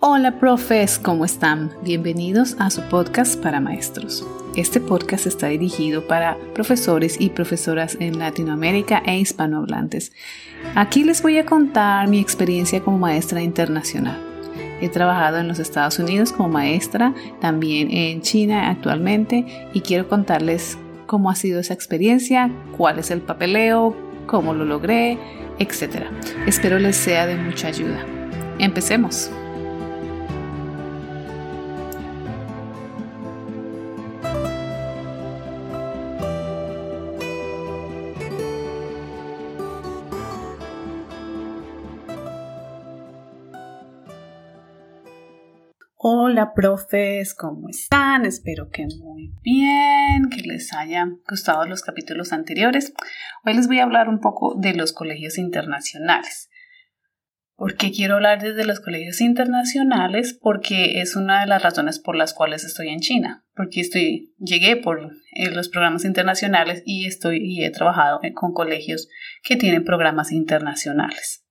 Hola profes, ¿cómo están? Bienvenidos a su podcast para maestros. Este podcast está dirigido para profesores y profesoras en Latinoamérica e hispanohablantes. Aquí les voy a contar mi experiencia como maestra internacional. He trabajado en los Estados Unidos como maestra, también en China actualmente y quiero contarles cómo ha sido esa experiencia, cuál es el papeleo, cómo lo logré, etc. Espero les sea de mucha ayuda. Empecemos. Hola profes, ¿cómo están? Espero que muy bien, que les hayan gustado los capítulos anteriores. Hoy les voy a hablar un poco de los colegios internacionales. ¿Por qué quiero hablar desde los colegios internacionales? Porque es una de las razones por las cuales estoy en China. Porque estoy, llegué por eh, los programas internacionales y estoy y he trabajado con colegios que tienen programas internacionales.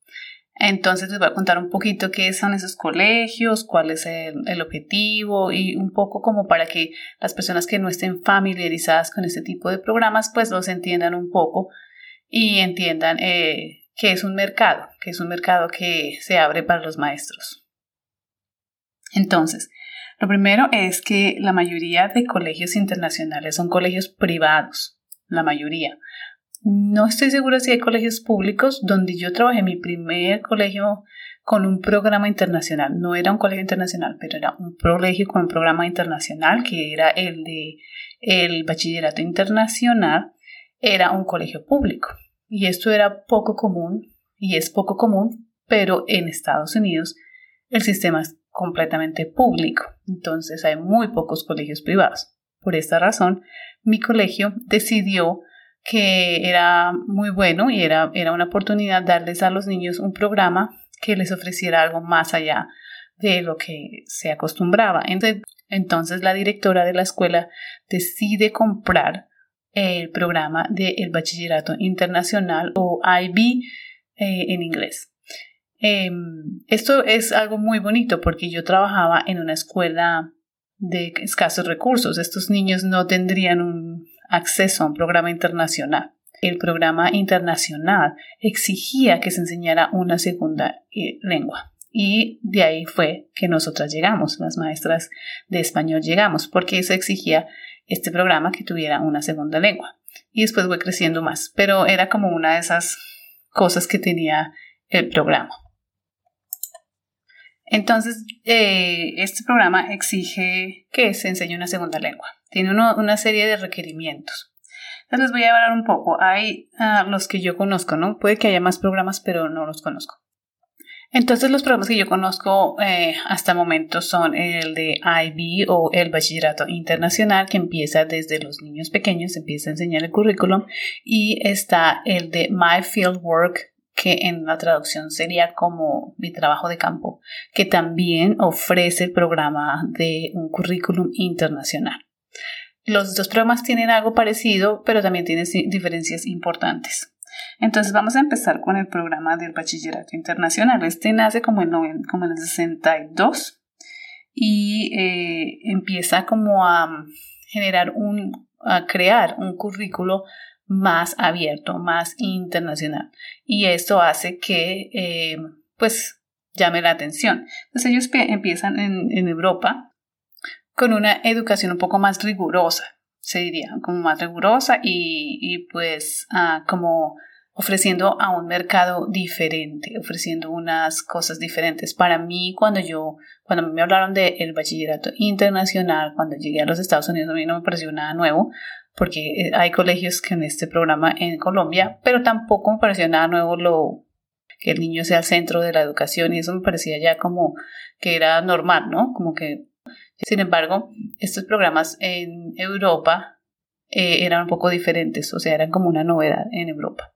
Entonces les voy a contar un poquito qué son esos colegios, cuál es el, objetivo y un poco como para que las personas que no estén familiarizadas con este tipo de programas pues los entiendan un poco y entiendan eh, que es un mercado, que es un mercado que se abre para los maestros. Entonces, lo primero es que la mayoría de colegios internacionales son colegios privados, la mayoría. No estoy segura si hay colegios públicos donde yo trabajé mi primer colegio con un programa internacional. No era un colegio internacional, pero era un colegio con un programa internacional que era el de el bachillerato internacional. Era un colegio público. Y esto era poco común y es poco común, pero en Estados Unidos el sistema es completamente público. Entonces hay muy pocos colegios privados. Por esta razón, mi colegio decidió que era muy bueno y era, era una oportunidad darles a los niños un programa que les ofreciera algo más allá de lo que se acostumbraba. Entonces, la directora de la escuela decide comprar el programa del bachillerato internacional o IB eh, en inglés. Em, esto es algo muy bonito porque yo trabajaba en una escuela de escasos recursos. Estos niños no tendrían un acceso a un programa internacional. El programa internacional exigía que se enseñara una segunda eh, lengua. Y de ahí fue que nosotras llegamos, las maestras de español llegamos, porque eso exigía este programa que tuviera una segunda lengua. Y después fue creciendo más, pero era como una de esas cosas que tenía el programa. Entonces, eh, este programa exige que se enseñe una segunda lengua. Tiene una serie de requerimientos. Entonces les voy a hablar un poco. Hay ah, los que yo conozco, ¿no? Puede que haya más programas, pero no los conozco. Entonces los programas que yo conozco eh, hasta el momento son el de IB o el Bachillerato Internacional que empieza desde los niños pequeños, empieza a enseñar el currículum y está el de My Field Work que en la traducción sería como mi trabajo de campo, que también ofrece el programa de un currículum internacional. Los dos programas tienen algo parecido, pero también tienen diferencias importantes. Entonces vamos a empezar con el programa del bachillerato internacional. Este nace como en, el 62 y eh, empieza como a generar un, a crear un currículo más abierto, más internacional. Y esto hace que, eh, pues, llame la atención. Entonces ellos empiezan en Europa con una educación un poco más rigurosa, se diría, como más rigurosa y, y pues ah, como ofreciendo a un mercado diferente, ofreciendo unas cosas diferentes. Para mí, cuando yo, cuando me hablaron del el bachillerato internacional, cuando llegué a los Estados Unidos, a mí no me pareció nada nuevo, porque eh, hay colegios que en este programa en Colombia, pero tampoco me pareció nada nuevo lo que el niño sea el centro de la educación y eso me parecía ya como que era normal, ¿no? Como que sin embargo, estos programas en Europa eh, eran un poco diferentes, o sea, eran como una novedad en Europa.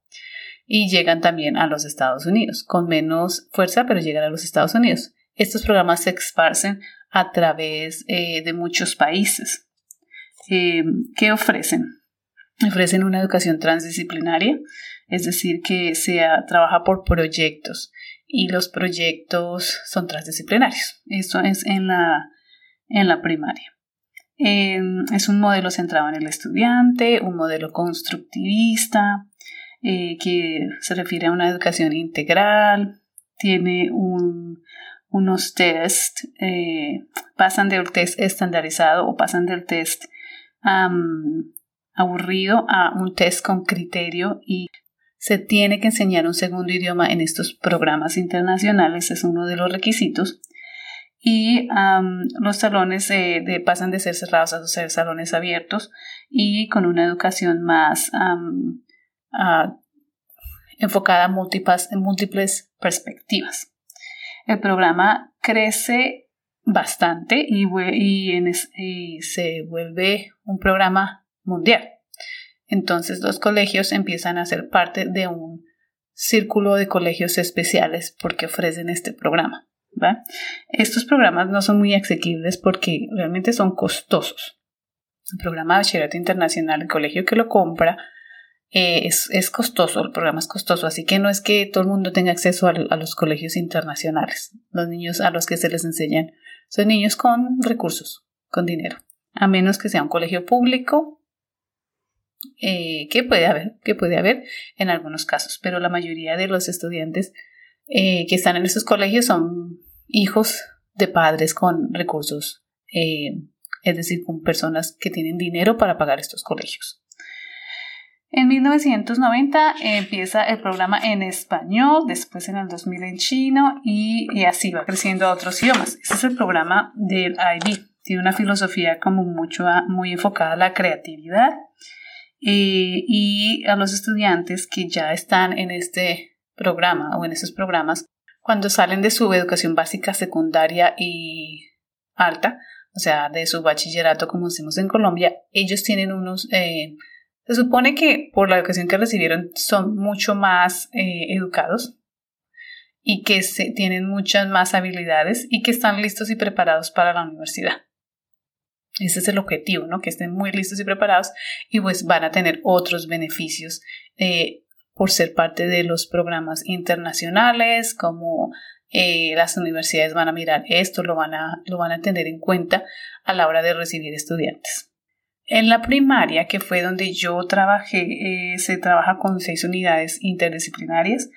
Y llegan también a los Estados Unidos, con menos fuerza, pero llegan a los Estados Unidos. Estos programas se esparcen a través eh, de muchos países. Eh, ¿Qué ofrecen? Ofrecen una educación transdisciplinaria, es decir, que se trabaja por proyectos y los proyectos son transdisciplinarios. Esto es en la, en la primaria. Em, es un modelo centrado en el estudiante, un modelo constructivista, eh, que se refiere a una educación integral, tiene unos test, eh, pasan del test estandarizado o pasan del test aburrido a un test con criterio y se tiene que enseñar un segundo idioma en estos programas internacionales, es uno de los requisitos. Y los salones de, pasan de ser cerrados a ser salones abiertos y con una educación más enfocada a múltiples, en múltiples perspectivas. El programa crece bastante y se vuelve un programa mundial. Entonces los colegios empiezan a ser parte de un círculo de colegios especiales porque ofrecen este programa. Estos programas no son muy asequibles porque realmente son costosos. El programa de bachillerato internacional, el colegio que lo compra, eh, es, costoso, el programa es costoso, así que no es que todo el mundo tenga acceso a, los colegios internacionales. Los niños a los que se les enseñan son niños con recursos, con dinero, a menos que sea un colegio público eh, que puede haber, que puede haber en algunos casos, pero la mayoría de los estudiantes eh, que están en estos colegios son hijos de padres con recursos, eh, es decir, con personas que tienen dinero para pagar estos colegios. En 1990 empieza el programa en español, después en el 2000 en chino y, y, así va creciendo a otros idiomas. Ese es el programa del IB. Tiene una filosofía como mucho, muy enfocada a la creatividad eh, y a los estudiantes que ya están en este programa o en esos programas, cuando salen de su educación básica, secundaria y alta, o sea, de su bachillerato, como decimos en Colombia, ellos tienen unos... Eh, se supone que por la educación que recibieron son mucho más eh, educados y que se, tienen muchas más habilidades y que están listos y preparados para la universidad. Ese es el objetivo, ¿no? Que estén muy listos y preparados y pues van a tener otros beneficios eh, por ser parte de los programas internacionales, como eh, las universidades van a mirar esto, lo van a, lo van a tener en cuenta a la hora de recibir estudiantes. En la primaria, que fue donde yo trabajé, eh, se trabaja con seis unidades interdisciplinarias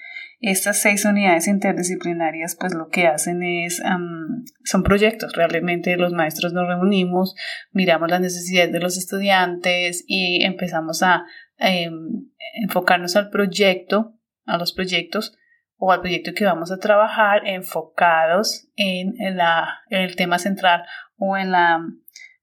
estas seis unidades interdisciplinarias pues lo que hacen es, son proyectos, realmente los maestros nos reunimos, miramos las necesidades de los estudiantes y empezamos a em, enfocarnos al proyecto, a los proyectos o al proyecto que vamos a trabajar enfocados en, la, el tema central o en la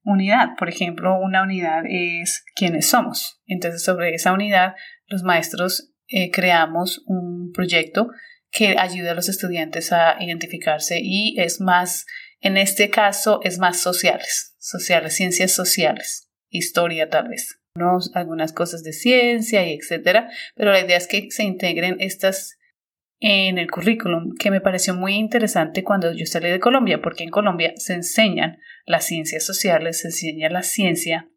unidad. Por ejemplo, una unidad es quiénes somos. Entonces, sobre esa unidad, los maestros eh, creamos un proyecto que ayuda a los estudiantes a identificarse y es más, en este caso, es más sociales, sociales, ciencias sociales, historia tal vez, algunas cosas de ciencia y etcétera, pero la idea es que se integren estas en el currículum, que me pareció muy interesante cuando yo salí de Colombia, porque en Colombia se enseñan las ciencias sociales, se enseña la ciencia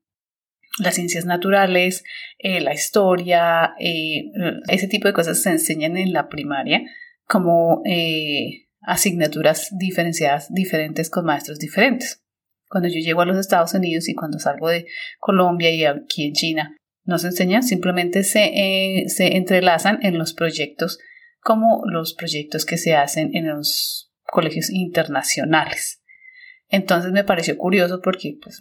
las ciencias naturales, eh, la historia, eh, ese tipo de cosas se enseñan en la primaria como eh, asignaturas diferenciadas diferentes con maestros diferentes. Cuando yo llego a los Estados Unidos y cuando salgo de Colombia y aquí en China, no se enseñan, simplemente se, se entrelazan en los proyectos como los proyectos que se hacen en los colegios internacionales. Entonces me pareció curioso porque pues,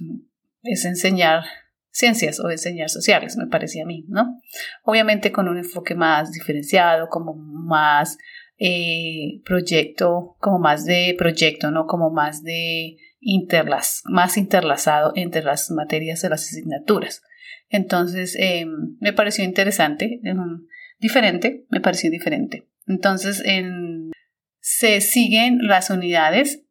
es enseñar ciencias o enseñar sociales, me parecía a mí, ¿no? Obviamente con un enfoque más diferenciado, como más eh, proyecto, como más de proyecto, ¿no? Como más de interlaz, más interlazado entre las materias de las asignaturas. Entonces, em, me pareció interesante, em, diferente, me pareció diferente. Entonces, se siguen las unidades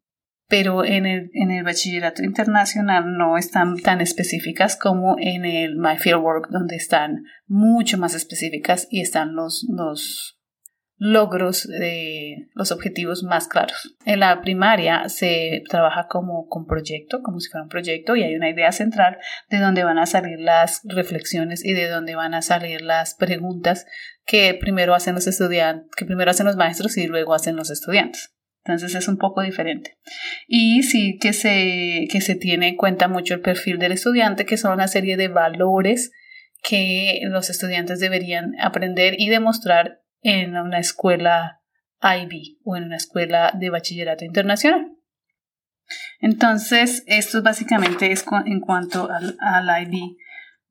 pero en el, en el bachillerato internacional no están tan específicas como en el My Fieldwork, donde están mucho más específicas y están los, los, logros de los objetivos más claros. En la primaria se trabaja como con proyecto, como si fuera un proyecto, y hay una idea central de dónde van a salir las reflexiones y de dónde van a salir las preguntas que primero hacen los estudiantes, que primero hacen los maestros y luego hacen los estudiantes. Entonces es un poco diferente. Y sí que se, que se tiene en cuenta mucho el perfil del estudiante, que son una serie de valores que los estudiantes deberían aprender y demostrar en una escuela IB o en una escuela de bachillerato internacional. Entonces, esto básicamente es en cuanto al, al IB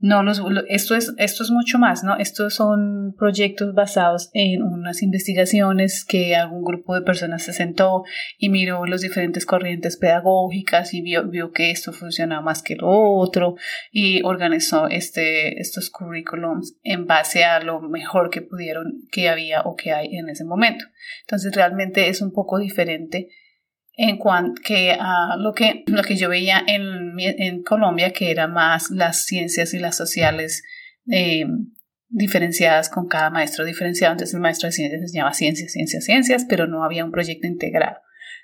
no, esto, es, esto es mucho más, ¿no? Estos son proyectos basados en unas investigaciones que algún grupo de personas se sentó y miró las diferentes corrientes pedagógicas y vio, vio que esto funcionaba más que lo otro y organizó este, estos currículums en base a lo mejor que pudieron, que había o que hay en ese momento. Entonces realmente es un poco diferente en cuanto que a lo que lo que yo veía en, en Colombia que era más las ciencias y las sociales eh, diferenciadas con cada maestro diferenciado entonces el maestro de ciencias se llama ciencias ciencias ciencias pero no había un proyecto integrado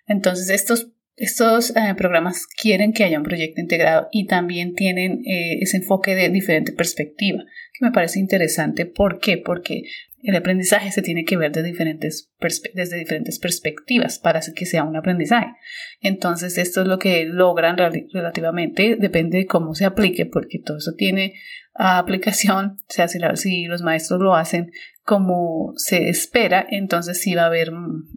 entonces estos estos eh, programas quieren que haya un proyecto integrado y también tienen eh, ese enfoque de diferente perspectiva, que me parece interesante. ¿Por qué? Porque el aprendizaje se tiene que ver desde diferentes, desde diferentes perspectivas para que sea un aprendizaje. Entonces, esto es lo que logran relativamente, depende de cómo se aplique, porque todo eso tiene aplicación, o sea, si, los maestros lo hacen como se espera, entonces sí va a haber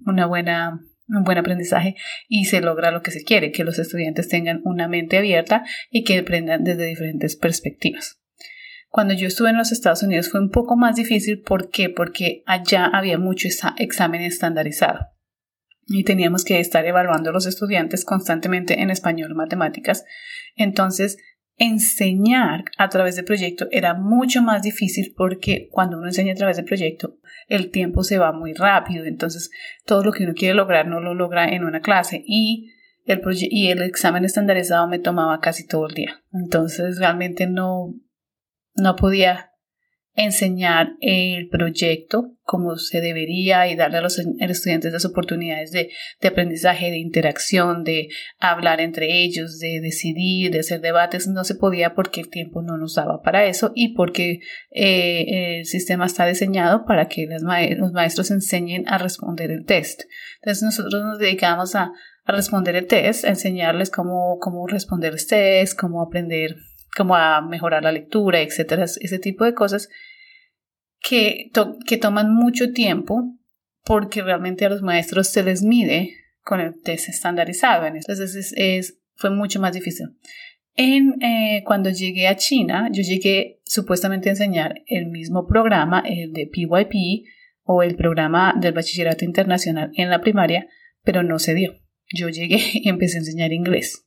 una buena un buen aprendizaje y se logra lo que se quiere, que los estudiantes tengan una mente abierta y que aprendan desde diferentes perspectivas. Cuando yo estuve en los Estados Unidos fue un poco más difícil. ¿Por qué? Porque allá había mucho examen estandarizado y teníamos que estar evaluando a los estudiantes constantemente en español matemáticas. Entonces, enseñar a través del proyecto era mucho más difícil porque cuando uno enseña a través del proyecto, el tiempo se va muy rápido. Entonces, todo lo que uno quiere lograr no lo logra en una clase y el, y el examen estandarizado me tomaba casi todo el día. Entonces, realmente no, no podía enseñar el proyecto como se debería y darle a los estudiantes las oportunidades de, aprendizaje, de interacción, de hablar entre ellos, de decidir, de hacer debates. No se podía porque el tiempo no nos daba para eso y porque eh, el sistema está diseñado para que los maestros enseñen a responder el test. Entonces nosotros nos dedicamos a, a responder el test, a enseñarles cómo, cómo responder el test, cómo aprender como a mejorar la lectura, etcétera, ese tipo de cosas que, que toman mucho tiempo porque realmente a los maestros se les mide con el test estandarizado. Entonces es, fue mucho más difícil. En, eh, cuando llegué a China, yo llegué supuestamente a enseñar el mismo programa, el de PYP o el programa del bachillerato internacional en la primaria, pero no se dio. Yo llegué y empecé a enseñar inglés.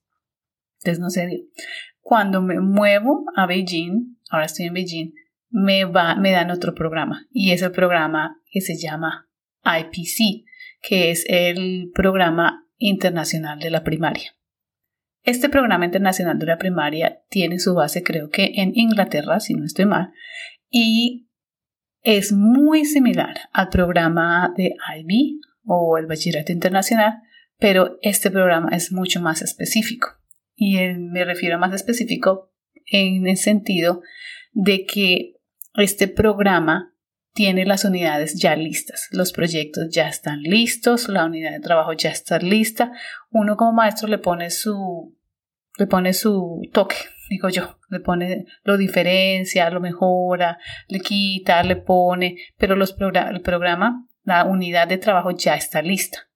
Entonces no se dio. Cuando me muevo a Beijing, ahora estoy en Beijing, me, va, me dan otro programa y es el programa que se llama IPC, que es el programa internacional de la primaria. Este programa internacional de la primaria tiene su base creo que en Inglaterra, si no estoy mal, y es muy similar al programa de IB o el bachillerato internacional, pero este programa es mucho más específico y me refiero más específico en el sentido de que este programa tiene las unidades ya listas, los proyectos ya están listos, la unidad de trabajo ya está lista, uno como maestro le pone su le pone su toque, digo yo, le pone, lo diferencia, lo mejora, le quita, le pone, pero los el programa, la unidad de trabajo ya está lista.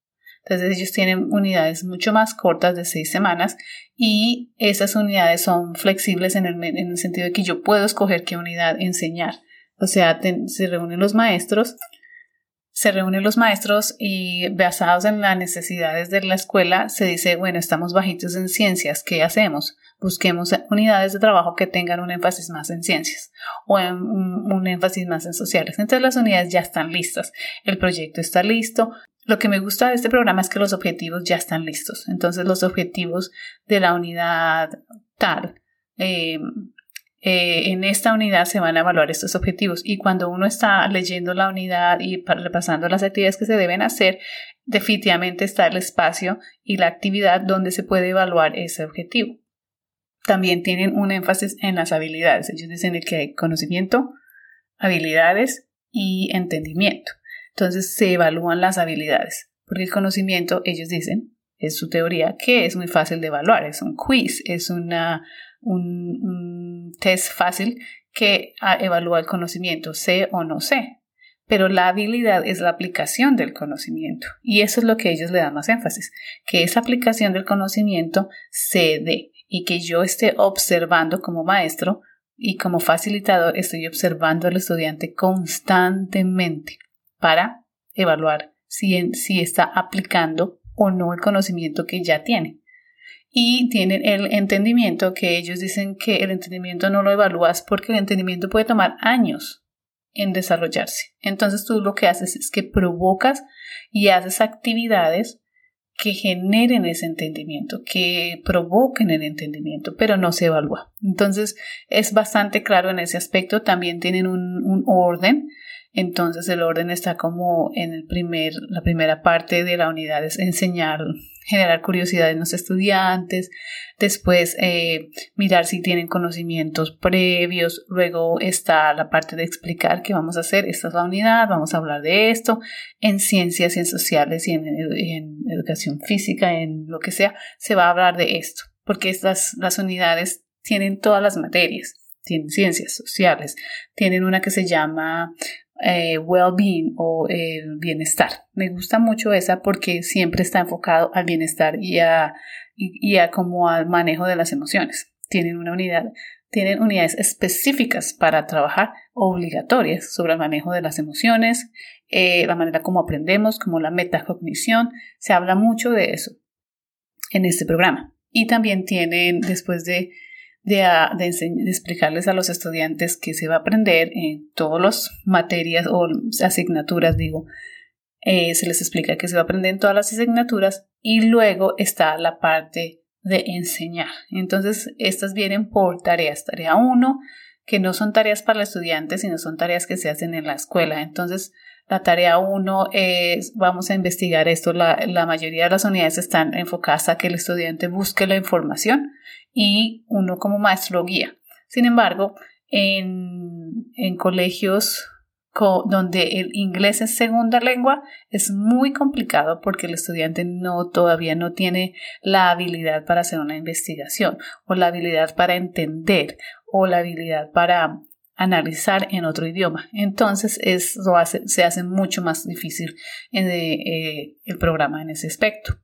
Entonces ellos tienen unidades mucho más cortas de seis semanas y esas unidades son flexibles en el, sentido de que yo puedo escoger qué unidad enseñar. O sea, se reúnen los maestros, se reúnen los maestros y basados en las necesidades de la escuela se dice, bueno, estamos bajitos en ciencias, ¿qué hacemos? Busquemos unidades de trabajo que tengan un énfasis más en ciencias o un, un énfasis más en sociales. Entonces las unidades ya están listas, el proyecto está listo, lo que me gusta de este programa es que los objetivos ya están listos. Entonces los objetivos de la unidad tal, eh, eh, en esta unidad se van a evaluar estos objetivos y cuando uno está leyendo la unidad y repasando las actividades que se deben hacer, definitivamente está el espacio y la actividad donde se puede evaluar ese objetivo. También tienen un énfasis en las habilidades. Ellos dicen que hay conocimiento, habilidades y entendimiento. Entonces se evalúan las habilidades, porque el conocimiento, ellos dicen, es su teoría, que es muy fácil de evaluar, es un quiz, es una, un, un test fácil que ah, evalúa el conocimiento, sé o no sé. Pero la habilidad es la aplicación del conocimiento y eso es lo que ellos le dan más énfasis, que esa aplicación del conocimiento se dé y que yo esté observando como maestro y como facilitador estoy observando al estudiante constantemente para evaluar si, si está aplicando o no el conocimiento que ya tiene. Y tienen el entendimiento que ellos dicen que el entendimiento no lo evalúas porque el entendimiento puede tomar años en desarrollarse. Entonces tú lo que haces es que provocas y haces actividades que generen ese entendimiento, que provoquen el entendimiento, pero no se evalúa. Entonces es bastante claro en ese aspecto. También tienen un, un orden entonces el orden está como en el primer, la primera parte de la unidad es enseñar, generar curiosidad en los estudiantes, después eh, mirar si tienen conocimientos previos, luego está la parte de explicar qué vamos a hacer, esta es la unidad, vamos a hablar de esto, en ciencias y en sociales y en, en educación física, en lo que sea, se va a hablar de esto, porque estas, las unidades tienen todas las materias tienen ciencias sociales, tienen una que se llama eh, well-being o el bienestar. Me gusta mucho esa porque siempre está enfocado al bienestar y a, y, a como al manejo de las emociones. Tienen una unidad, tienen unidades específicas para trabajar obligatorias sobre el manejo de las emociones, eh, la manera como aprendemos, como la metacognición. Se habla mucho de eso en este programa. Y también tienen, después de de, explicarles a los estudiantes que se va a aprender en todas las materias o asignaturas, digo, eh, se les explica que se va a aprender en todas las asignaturas y luego está la parte de enseñar. Entonces, estas vienen por tareas. Tarea 1, que no son tareas para el estudiante, sino son tareas que se hacen en la escuela. Entonces, la tarea 1 es, vamos a investigar esto. La, mayoría de las unidades están enfocadas a que el estudiante busque la información y uno como maestro guía. Sin embargo, en, en colegios donde el inglés es segunda lengua es muy complicado porque el estudiante no todavía no tiene la habilidad para hacer una investigación o la habilidad para entender o la habilidad para analizar en otro idioma. Entonces eso se hace mucho más difícil en, eh, el programa en ese aspecto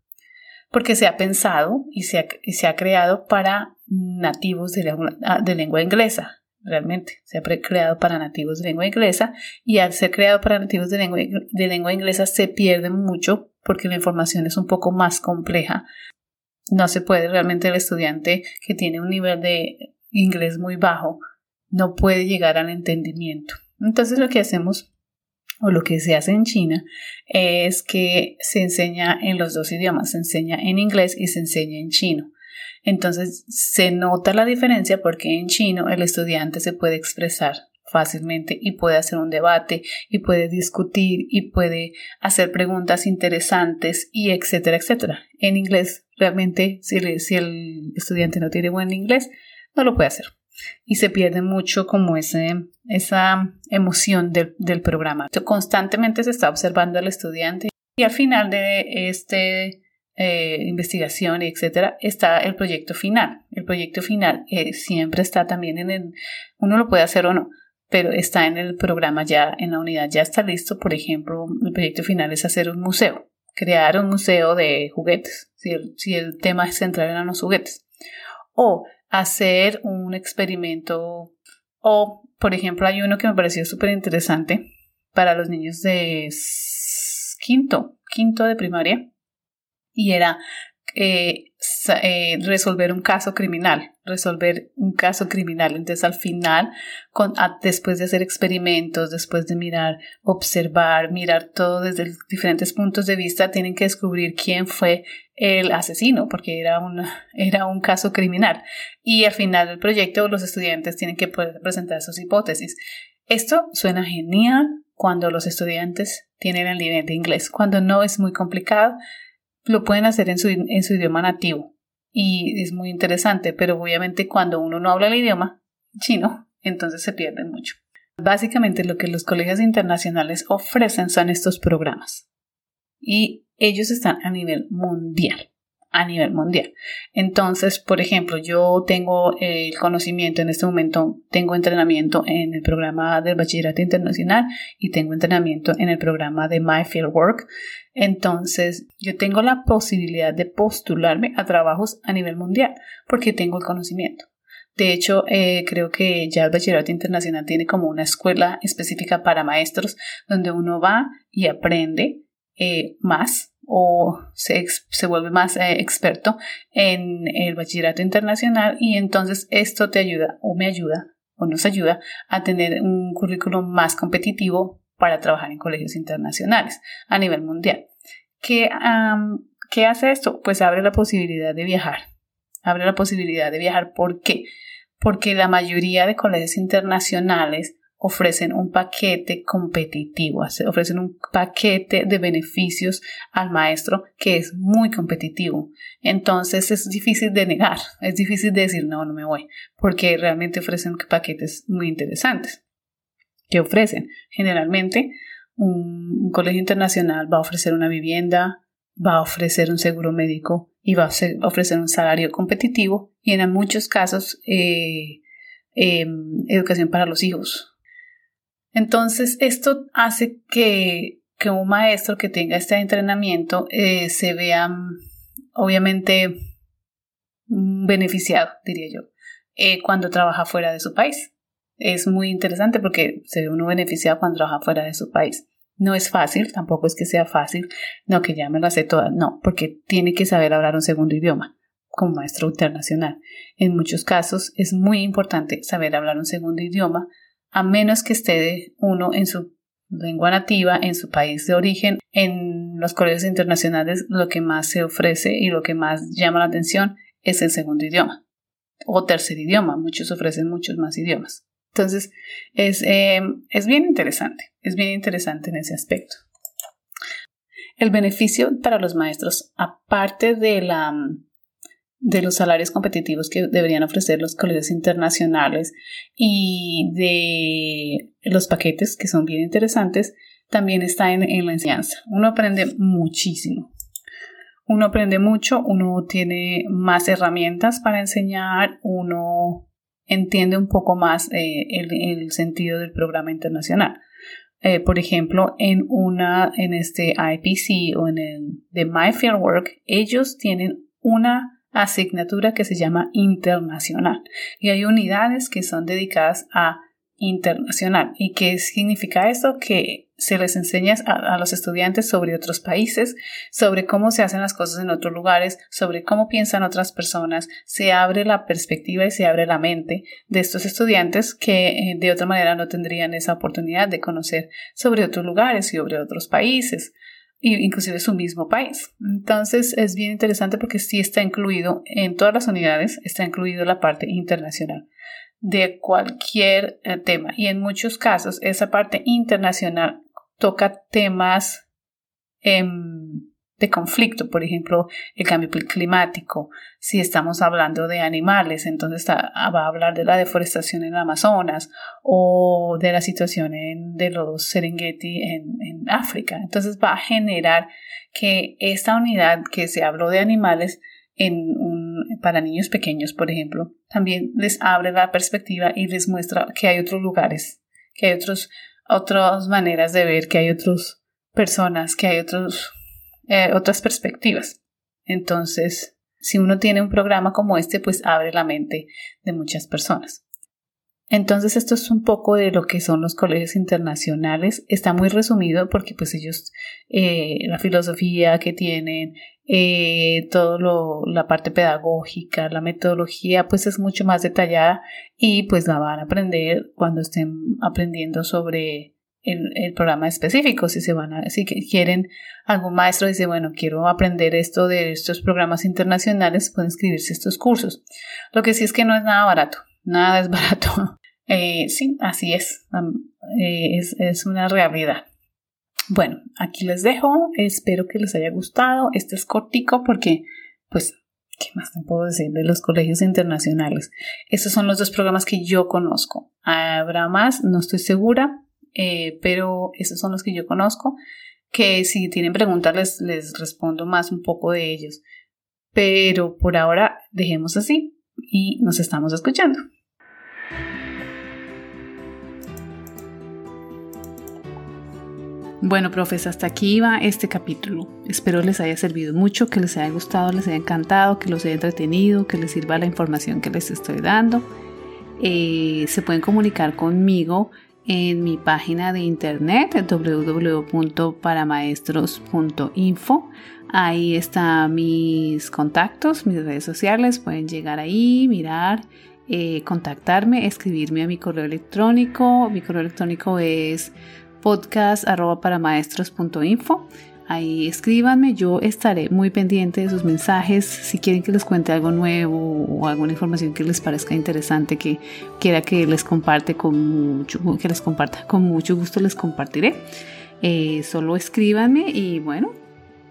porque se ha pensado y se ha, creado para nativos de lengua, ah, de lengua inglesa, realmente. Se ha creado para nativos de lengua inglesa y al ser creado para nativos de lengua, de lengua inglesa se pierde mucho porque la información es un poco más compleja. No se puede realmente el estudiante que tiene un nivel de inglés muy bajo no puede llegar al entendimiento. Entonces lo que hacemos o lo que se hace en China es que se enseña en los dos idiomas, se enseña en inglés y se enseña en chino. Entonces se nota la diferencia porque en chino el estudiante se puede expresar fácilmente y puede hacer un debate y puede discutir y puede hacer preguntas interesantes y etcétera, etcétera. En inglés realmente si, si el estudiante no tiene buen inglés no lo puede hacer y se pierde mucho como ese, esa emoción del, del programa. constantemente se está observando al estudiante y al final de este eh, investigación etcétera está el proyecto final. El proyecto final eh, siempre está también en el, uno lo puede hacer o no, pero está en el programa ya, en la unidad ya está listo. Por ejemplo, el proyecto final es hacer un museo, crear un museo de juguetes, si el, si el tema central eran los juguetes. O hacer un experimento o, por ejemplo, hay uno que me pareció súper interesante para los niños de quinto, quinto de primaria, y era eh, eh, resolver un caso criminal, resolver un caso criminal. Entonces al final, después de hacer experimentos, después de mirar, observar, mirar todo desde diferentes puntos de vista, tienen que descubrir quién fue el asesino, porque era, era un caso criminal. Y al final del proyecto los estudiantes tienen que presentar sus hipótesis. Esto suena genial cuando los estudiantes tienen el nivel de inglés. Cuando no es muy complicado, lo pueden hacer en su, en su idioma nativo. Y es muy interesante, pero obviamente cuando uno no habla el idioma chino, entonces se pierde mucho. Básicamente lo que los colegios internacionales ofrecen son estos programas. Y ellos están a nivel mundial a nivel mundial. Entonces, por ejemplo, yo tengo el conocimiento en este momento, tengo entrenamiento en el programa del bachillerato internacional y tengo entrenamiento en el programa de My Field Work. Entonces, yo tengo la posibilidad de postularme a trabajos a nivel mundial porque tengo el conocimiento. De hecho, eh, creo que ya el Bachillerato Internacional tiene como una escuela específica para maestros donde uno va y aprende eh, más o se, se vuelve más eh, experto en el bachillerato internacional y entonces esto te ayuda o me ayuda o nos ayuda a tener un currículum más competitivo para trabajar en colegios internacionales a nivel mundial. ¿Qué, ¿Qué hace esto? Pues abre la posibilidad de viajar. Abre la posibilidad de viajar. ¿Por qué? Porque la mayoría de colegios internacionales ofrecen un paquete competitivo, ofrecen un paquete de beneficios al maestro que es muy competitivo. Entonces es difícil de negar, es difícil de decir no, no me voy, porque realmente ofrecen paquetes muy interesantes. ¿Qué ofrecen? Generalmente un, colegio internacional va a ofrecer una vivienda, va a ofrecer un seguro médico y va a ofrecer un salario competitivo y en muchos casos eh, em, educación para los hijos entonces, esto hace que, un maestro que tenga este entrenamiento eh, se vea, mm, obviamente, mm, beneficiado, diría yo, eh, cuando trabaja fuera de su país. Es muy interesante porque se ve uno beneficiado cuando trabaja fuera de su país. No es fácil, tampoco es que sea fácil, no que ya me lo hace toda, no, porque tiene que saber hablar un segundo idioma como maestro internacional. En muchos casos es muy importante saber hablar un segundo idioma a menos que esté uno en su lengua nativa, en su país de origen. En los colegios internacionales lo que más se ofrece y lo que más llama la atención es el segundo idioma o tercer idioma. Muchos ofrecen muchos más idiomas. Entonces, es, eh, es bien interesante, es bien interesante en ese aspecto. El beneficio para los maestros, aparte de la de los salarios competitivos que deberían ofrecer los colegios internacionales y de los paquetes que son bien interesantes, también está en, la enseñanza. Uno aprende muchísimo. Uno aprende mucho, uno tiene más herramientas para enseñar, uno entiende un poco más eh, el, sentido del programa internacional. Eh, por ejemplo, en una, en este IPC o en el de My Work, ellos tienen una asignatura que se llama internacional y hay unidades que son dedicadas a internacional. ¿Y qué significa esto? Que se les enseña a, los estudiantes sobre otros países, sobre cómo se hacen las cosas en otros lugares, sobre cómo piensan otras personas, se abre la perspectiva y se abre la mente de estos estudiantes que eh, de otra manera no tendrían esa oportunidad de conocer sobre otros lugares y sobre otros países inclusive su mismo país. Entonces es bien interesante porque sí está incluido en todas las unidades, está incluido la parte internacional de cualquier eh, tema y en muchos casos esa parte internacional toca temas em, de conflicto, por ejemplo, el cambio climático. Si estamos hablando de animales, entonces va a hablar de la deforestación en Amazonas o de la situación de los Serengeti en, en África. Entonces va a generar que esta unidad que se habló de animales en para niños pequeños, por ejemplo, también les abre la perspectiva y les muestra que hay otros lugares, que hay otros, otras maneras de ver, que hay otras personas, que hay otros eh, otras perspectivas. Entonces, si uno tiene un programa como este, pues abre la mente de muchas personas. Entonces, esto es un poco de lo que son los colegios internacionales. Está muy resumido porque pues ellos, eh, la filosofía que tienen, eh, todo lo, la parte pedagógica, la metodología, pues es mucho más detallada y pues la van a aprender cuando estén aprendiendo sobre el, el programa específico. Si se van a, si quieren algún maestro dice, bueno, quiero aprender esto de estos programas internacionales, pueden inscribirse a estos cursos. Lo que sí es que no es nada barato, nada es barato. Eh, sí, así es, eh, es, es una realidad. Bueno, aquí les dejo. Espero que les haya gustado. Este es cortico porque, pues, ¿qué más te puedo decir de los colegios internacionales? Estos son los dos programas que yo conozco. Habrá más, no estoy segura, eh, pero estos son los que yo conozco. Que si tienen preguntas les, les respondo más un poco de ellos. Pero por ahora dejemos así y nos estamos escuchando. Bueno, profes, hasta aquí va este capítulo. Espero les haya servido mucho, que les haya gustado, les haya encantado, que los haya entretenido, que les sirva la información que les estoy dando. Eh, se pueden comunicar conmigo en mi página de internet www.paramaestros.info. Ahí están mis contactos, mis redes sociales. Pueden llegar ahí, mirar, eh, contactarme, escribirme a mi correo electrónico. Mi correo electrónico es podcast.paramaestros.info. Ahí escríbanme, yo estaré muy pendiente de sus mensajes. Si quieren que les cuente algo nuevo o alguna información que les parezca interesante, que quiera que les comparte con mucho, que les comparta con mucho gusto, les compartiré. Eh, solo escríbanme y bueno,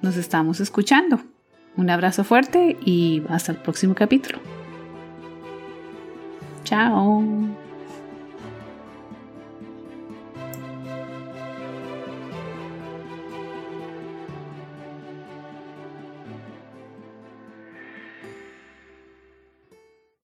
nos estamos escuchando. Un abrazo fuerte y hasta el próximo capítulo. Chao.